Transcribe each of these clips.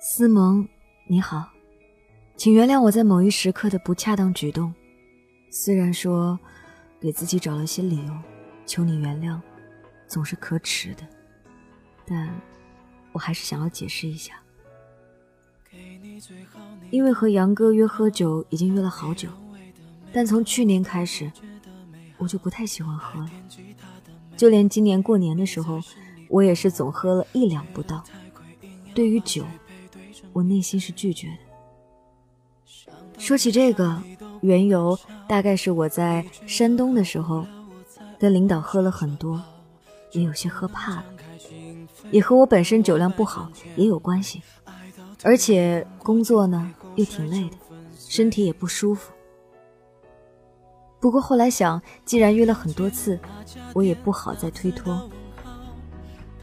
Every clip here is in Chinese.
思萌，你好，请原谅我在某一时刻的不恰当举动。虽然说给自己找了些理由，求你原谅，总是可耻的，但我还是想要解释一下。因为和杨哥约喝酒已经约了好久，但从去年开始，我就不太喜欢喝了。就连今年过年的时候，我也是总喝了一两不到。对于酒，我内心是拒绝的。说起这个缘由，大概是我在山东的时候，跟领导喝了很多，也有些喝怕了，也和我本身酒量不好也有关系。而且工作呢又挺累的，身体也不舒服。不过后来想，既然约了很多次，我也不好再推脱。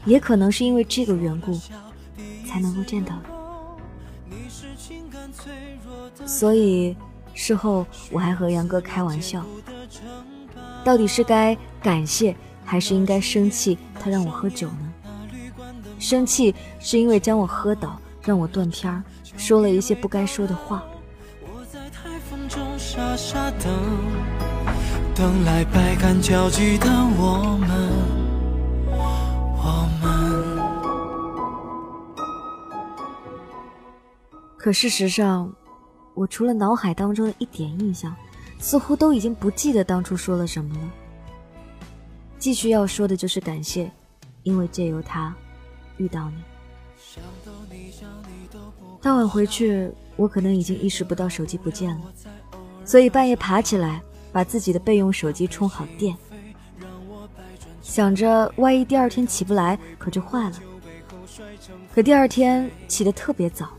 也可能是因为这个缘故，才能够见到你。所以事后我还和杨哥开玩笑，到底是该感谢还是应该生气？他让我喝酒呢？生气是因为将我喝倒，让我断片儿，说了一些不该说的话。我在台风中傻傻等等来百感交集的我们，可事实上，我除了脑海当中的一点印象，似乎都已经不记得当初说了什么了。继续要说的就是感谢，因为借由他遇到你。当晚回去，我可能已经意识不到手机不见了，所以半夜爬起来。把自己的备用手机充好电，想着万一第二天起不来，可就坏了。可第二天起得特别早，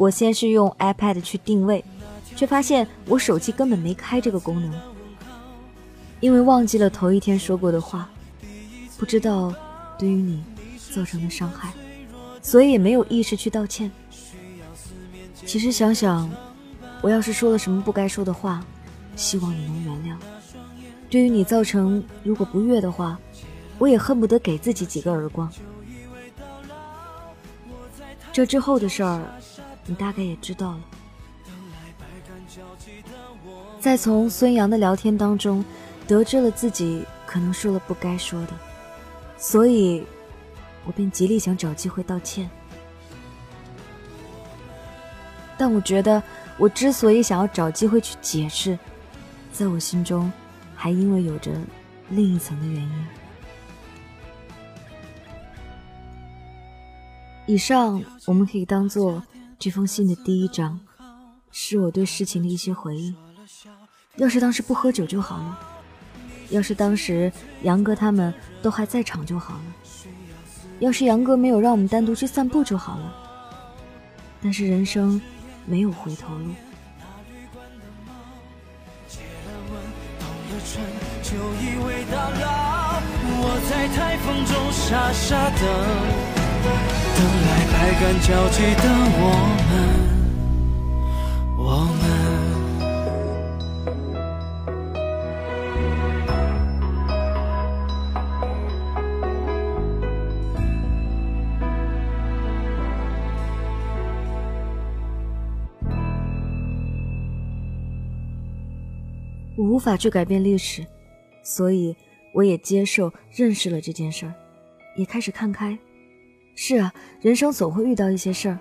我先是用 iPad 去定位，却发现我手机根本没开这个功能。因为忘记了头一天说过的话，不知道对于你造成的伤害，所以也没有意识去道歉。其实想想，我要是说了什么不该说的话。希望你能原谅。对于你造成如果不悦的话，我也恨不得给自己几个耳光。这之后的事儿，你大概也知道了。在从孙杨的聊天当中，得知了自己可能说了不该说的，所以，我便极力想找机会道歉。但我觉得，我之所以想要找机会去解释。在我心中，还因为有着另一层的原因。以上我们可以当做这封信的第一章，是我对事情的一些回忆。要是当时不喝酒就好了，要是当时杨哥他们都还在场就好了，要是杨哥没有让我们单独去散步就好了。但是人生没有回头路。就以为到老，我在台风中傻傻等，等来百感交集的我们，我们。我无法去改变历史。所以，我也接受、认识了这件事儿，也开始看开。是啊，人生总会遇到一些事儿，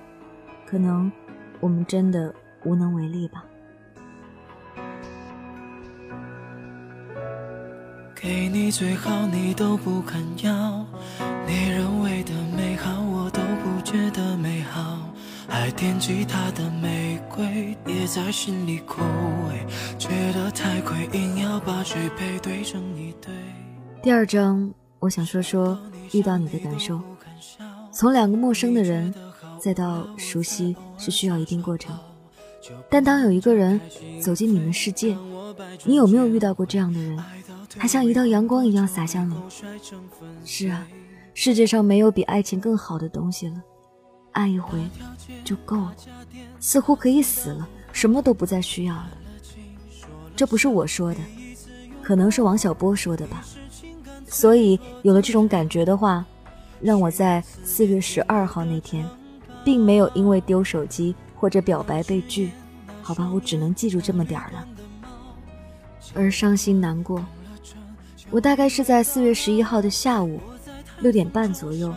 可能我们真的无能为力吧。给你最好，你都不肯要，你认为的美好，我都不觉得美好。还惦记他的玫瑰，也在心里枯萎，觉得太亏，硬要把水杯对成一对。第二章，我想说说遇到你的感受。从两个陌生的人，再到熟悉，是需要一定过程。但当有一个人走进你们世界，你有没有遇到过这样的人？他像一道阳光一样洒向你。是啊，世界上没有比爱情更好的东西了。爱一回就够了，似乎可以死了，什么都不再需要了。这不是我说的，可能是王小波说的吧。所以有了这种感觉的话，让我在四月十二号那天并没有因为丢手机或者表白被拒，好吧，我只能记住这么点儿了。而伤心难过，我大概是在四月十一号的下午六点半左右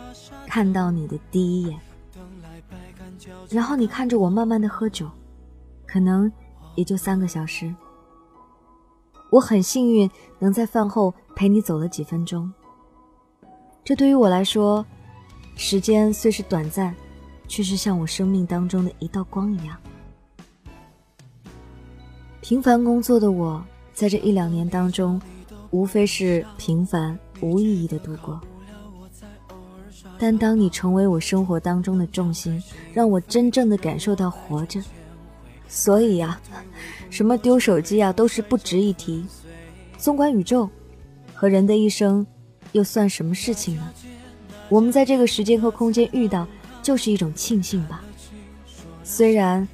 看到你的第一眼，然后你看着我慢慢的喝酒，可能也就三个小时。我很幸运能在饭后陪你走了几分钟，这对于我来说，时间虽是短暂，却是像我生命当中的一道光一样。平凡工作的我。在这一两年当中，无非是平凡无意义的度过。但当你成为我生活当中的重心，让我真正的感受到活着。所以呀，什么丢手机啊，都是不值一提。纵观宇宙，和人的一生，又算什么事情呢？我们在这个时间和空间遇到，就是一种庆幸吧。虽然，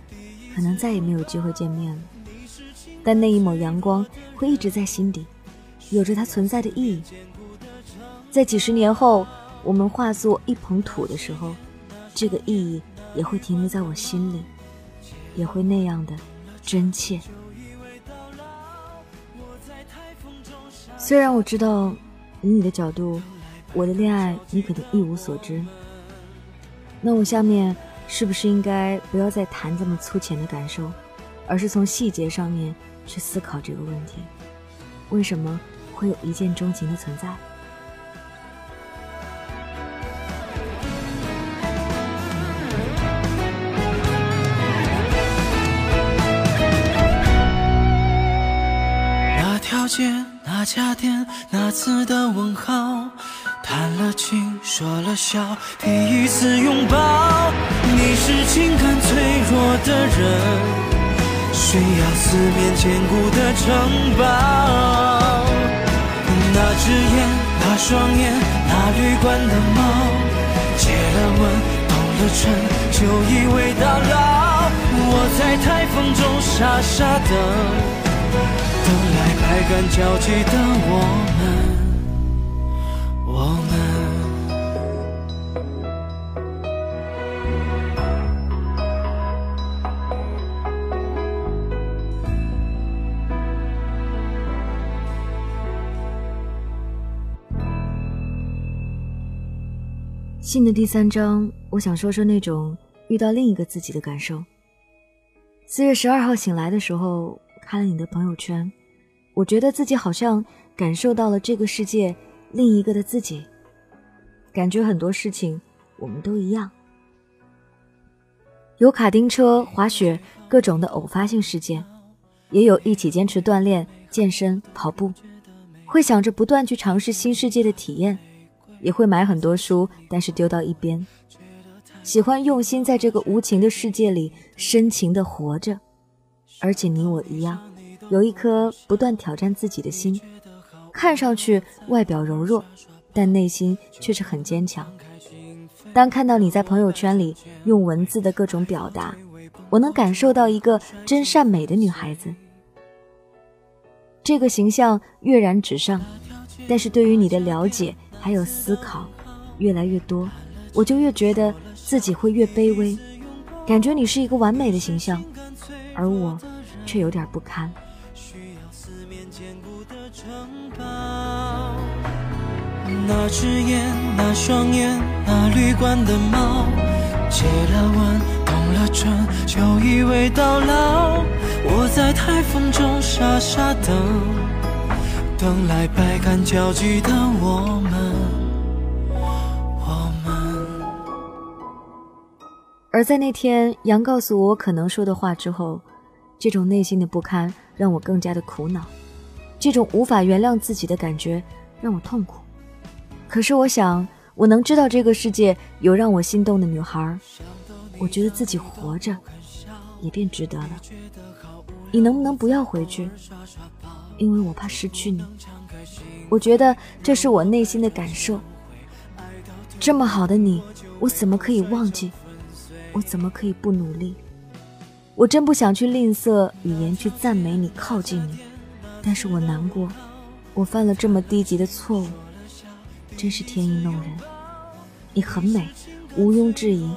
可能再也没有机会见面了。但那一抹阳光会一直在心底，有着它存在的意义。在几十年后，我们化作一捧土的时候，这个意义也会停留在我心里，也会那样的真切。虽然我知道，以你的角度，我的恋爱你可能一无所知。那我下面是不是应该不要再谈这么粗浅的感受，而是从细节上面？去思考这个问题：为什么会有一见钟情的存在？那条街，那家店，那次的问号，谈了情，说了笑，第一次拥抱。你是情感脆弱的人。需要四面坚固的城堡。那只眼，那双眼，那旅馆的猫，结了吻，动了唇，就以为到老。我在台风中傻傻等，等来百感交集的我们，我们。信的第三章，我想说说那种遇到另一个自己的感受。四月十二号醒来的时候，看了你的朋友圈，我觉得自己好像感受到了这个世界另一个的自己，感觉很多事情我们都一样，有卡丁车、滑雪各种的偶发性事件，也有一起坚持锻炼、健身、跑步，会想着不断去尝试新世界的体验。也会买很多书，但是丢到一边。喜欢用心在这个无情的世界里深情的活着，而且你我一样，有一颗不断挑战自己的心。看上去外表柔弱，但内心却是很坚强。当看到你在朋友圈里用文字的各种表达，我能感受到一个真善美的女孩子。这个形象跃然纸上，但是对于你的了解。还有思考，越来越多，我就越觉得自己会越卑微，感觉你是一个完美的形象，而我却有点不堪。面坚固的城堡那只眼，那双眼，那旅馆的猫，结了吻，动了唇，就以为到老。我在台风中傻傻等。等来百感交集的我们，我们。而在那天杨告诉我可能说的话之后，这种内心的不堪让我更加的苦恼，这种无法原谅自己的感觉让我痛苦。可是我想，我能知道这个世界有让我心动的女孩，我觉得自己活着也便值得了。你能不能不要回去？因为我怕失去你，我觉得这是我内心的感受。这么好的你，我怎么可以忘记？我怎么可以不努力？我真不想去吝啬语言去赞美你、靠近你，但是我难过，我犯了这么低级的错误，真是天意弄人。你很美，毋庸置疑，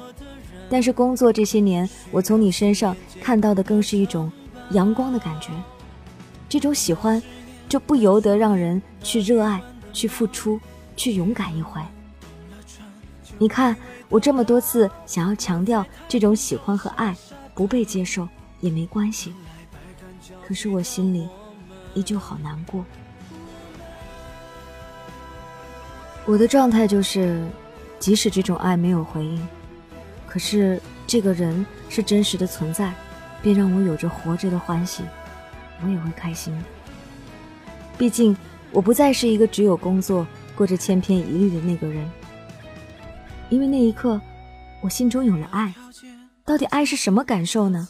但是工作这些年，我从你身上看到的更是一种阳光的感觉。这种喜欢，就不由得让人去热爱、去付出、去勇敢一回。你看，我这么多次想要强调这种喜欢和爱不被接受也没关系，可是我心里依旧好难过。我的状态就是，即使这种爱没有回应。可是这个人是真实的存在，便让我有着活着的欢喜，我也会开心。毕竟我不再是一个只有工作、过着千篇一律的那个人。因为那一刻，我心中有了爱。到底爱是什么感受呢？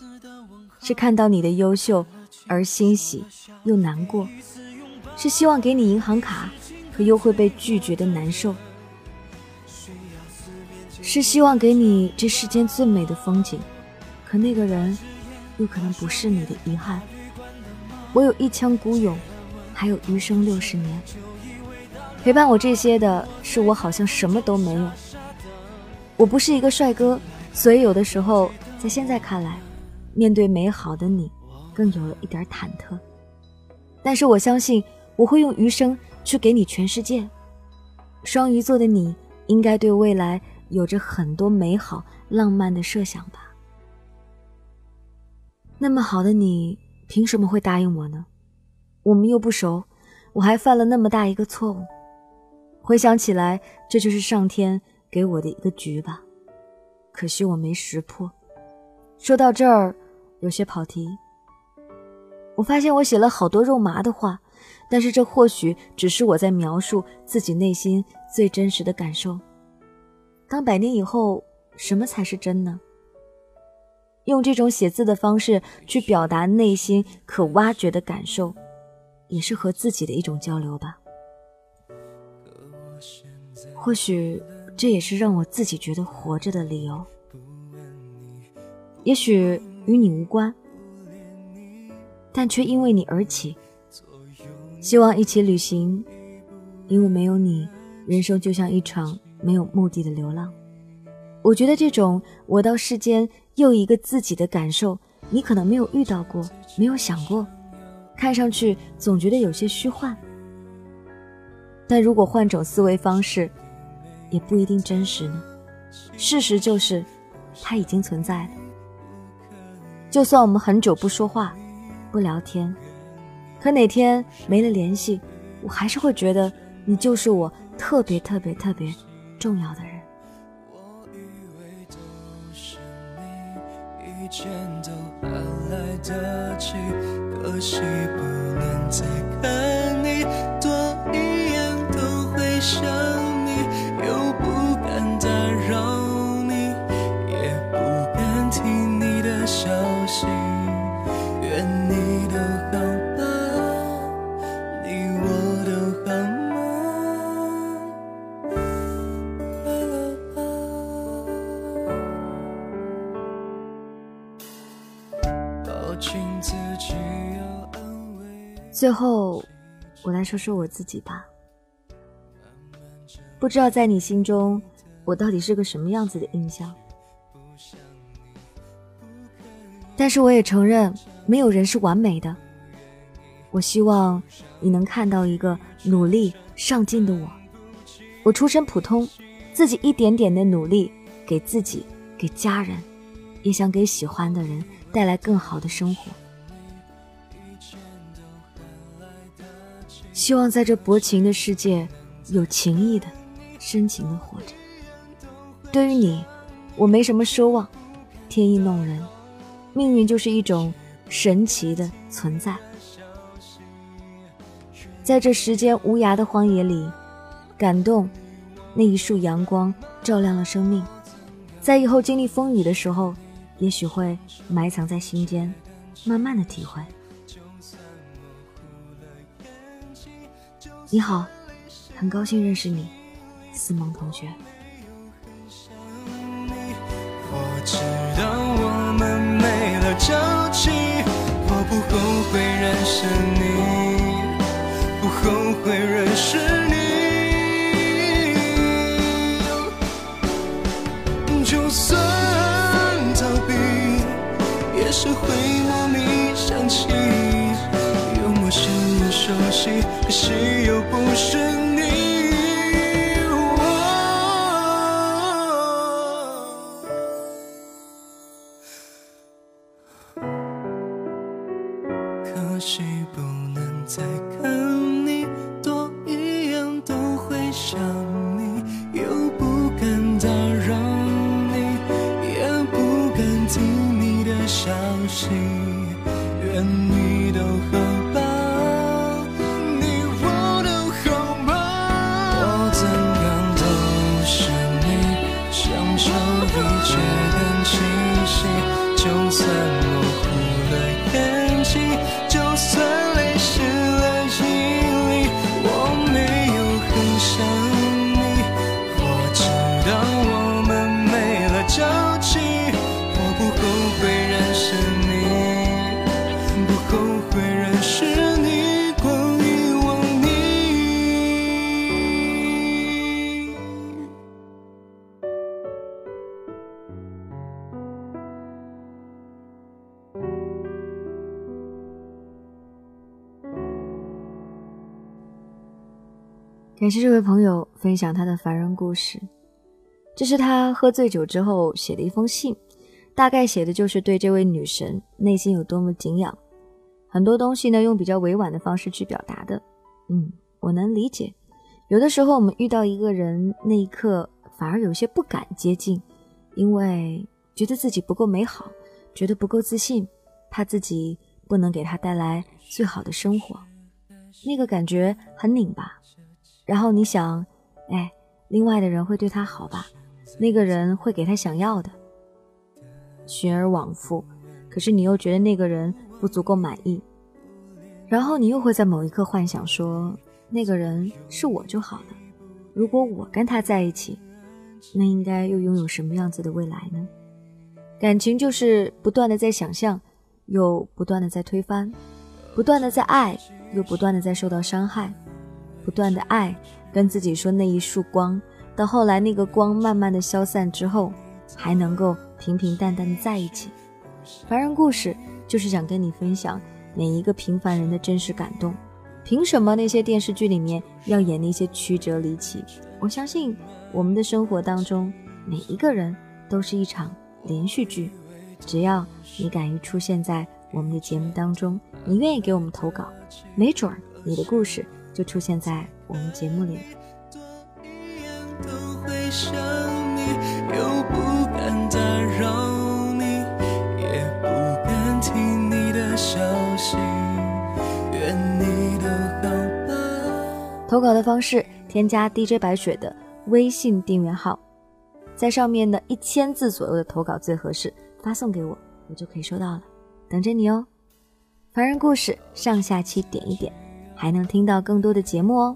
是看到你的优秀而欣喜又难过，是希望给你银行卡，可又会被拒绝的难受。是希望给你这世间最美的风景，可那个人又可能不是你的遗憾。我有一腔孤勇，还有余生六十年，陪伴我这些的是我好像什么都没有。我不是一个帅哥，所以有的时候在现在看来，面对美好的你，更有了一点忐忑。但是我相信我会用余生去给你全世界。双鱼座的你应该对未来。有着很多美好浪漫的设想吧。那么好的你，凭什么会答应我呢？我们又不熟，我还犯了那么大一个错误。回想起来，这就是上天给我的一个局吧。可惜我没识破。说到这儿，有些跑题。我发现我写了好多肉麻的话，但是这或许只是我在描述自己内心最真实的感受。当百年以后，什么才是真呢？用这种写字的方式去表达内心可挖掘的感受，也是和自己的一种交流吧。或许这也是让我自己觉得活着的理由。也许与你无关，但却因为你而起。希望一起旅行，因为没有你，人生就像一场。没有目的的流浪，我觉得这种我到世间又一个自己的感受，你可能没有遇到过，没有想过，看上去总觉得有些虚幻。但如果换种思维方式，也不一定真实呢。事实就是，它已经存在了。就算我们很久不说话、不聊天，可哪天没了联系，我还是会觉得你就是我特别特别特别。重要的人我以为都是你一切都还来得及可惜不能再看你最后，我来说说我自己吧。不知道在你心中，我到底是个什么样子的印象？但是我也承认，没有人是完美的。我希望你能看到一个努力上进的我。我出身普通，自己一点点的努力，给自己，给家人，也想给喜欢的人带来更好的生活。希望在这薄情的世界，有情义的、深情的活着。对于你，我没什么奢望，天意弄人，命运就是一种神奇的存在。在这时间无涯的荒野里，感动那一束阳光照亮了生命，在以后经历风雨的时候，也许会埋藏在心间，慢慢的体会。你好，很高兴认识你，思萌同学。我知道我们没了交集，我不后悔认识你，不后悔认识你。就算。是会莫名想起，又陌生又熟悉，可惜又不是你。可惜不能再看感谢这位朋友分享他的凡人故事，这是他喝醉酒之后写的一封信，大概写的就是对这位女神内心有多么敬仰。很多东西呢，用比较委婉的方式去表达的。嗯，我能理解。有的时候我们遇到一个人，那一刻反而有些不敢接近，因为觉得自己不够美好，觉得不够自信，怕自己不能给他带来最好的生活，那个感觉很拧巴。然后你想，哎，另外的人会对他好吧？那个人会给他想要的，寻而往复。可是你又觉得那个人不足够满意，然后你又会在某一刻幻想说，那个人是我就好了。如果我跟他在一起，那应该又拥有什么样子的未来呢？感情就是不断的在想象，又不断的在推翻，不断的在爱，又不断的在受到伤害。不断的爱，跟自己说那一束光，到后来那个光慢慢的消散之后，还能够平平淡淡的在一起。凡人故事就是想跟你分享每一个平凡人的真实感动。凭什么那些电视剧里面要演那些曲折离奇？我相信我们的生活当中，每一个人都是一场连续剧。只要你敢于出现在我们的节目当中，你愿意给我们投稿，没准儿你的故事。就出现在我们节目里。都会想你，又不敢打扰你，也不敢听你的消息，愿你都好吧。投稿的方式：添加 DJ 白雪的微信订阅号，在上面的一千字左右的投稿最合适，发送给我，我就可以收到了，等着你哦。凡人故事上下期点一点。还能听到更多的节目哦。